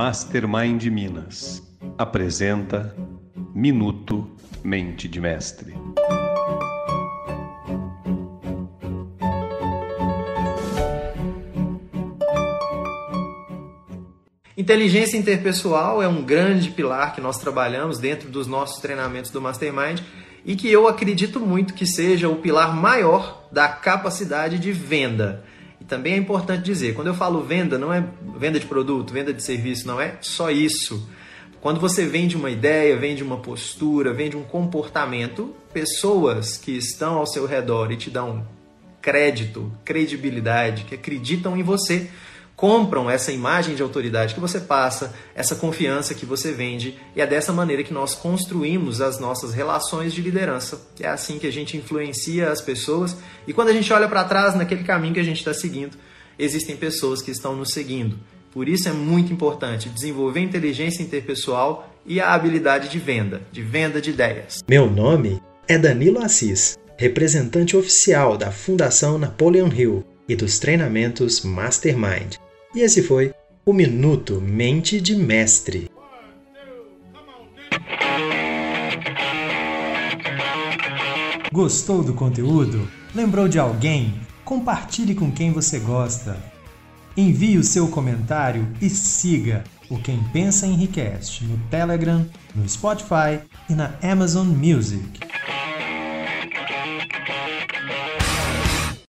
Mastermind Minas apresenta Minuto Mente de Mestre. Inteligência interpessoal é um grande pilar que nós trabalhamos dentro dos nossos treinamentos do Mastermind e que eu acredito muito que seja o pilar maior da capacidade de venda. E também é importante dizer, quando eu falo venda, não é venda de produto, venda de serviço, não é só isso. Quando você vende uma ideia, vende uma postura, vende um comportamento, pessoas que estão ao seu redor e te dão crédito, credibilidade, que acreditam em você, compram essa imagem de autoridade que você passa, essa confiança que você vende, e é dessa maneira que nós construímos as nossas relações de liderança. É assim que a gente influencia as pessoas, e quando a gente olha para trás naquele caminho que a gente está seguindo, existem pessoas que estão nos seguindo. Por isso é muito importante desenvolver inteligência interpessoal e a habilidade de venda, de venda de ideias. Meu nome é Danilo Assis, representante oficial da Fundação Napoleon Hill e dos treinamentos Mastermind. E esse foi o Minuto Mente de Mestre. Gostou do conteúdo? Lembrou de alguém? compartilhe com quem você gosta. Envie o seu comentário e siga o Quem Pensa Enriquece no Telegram, no Spotify e na Amazon Music.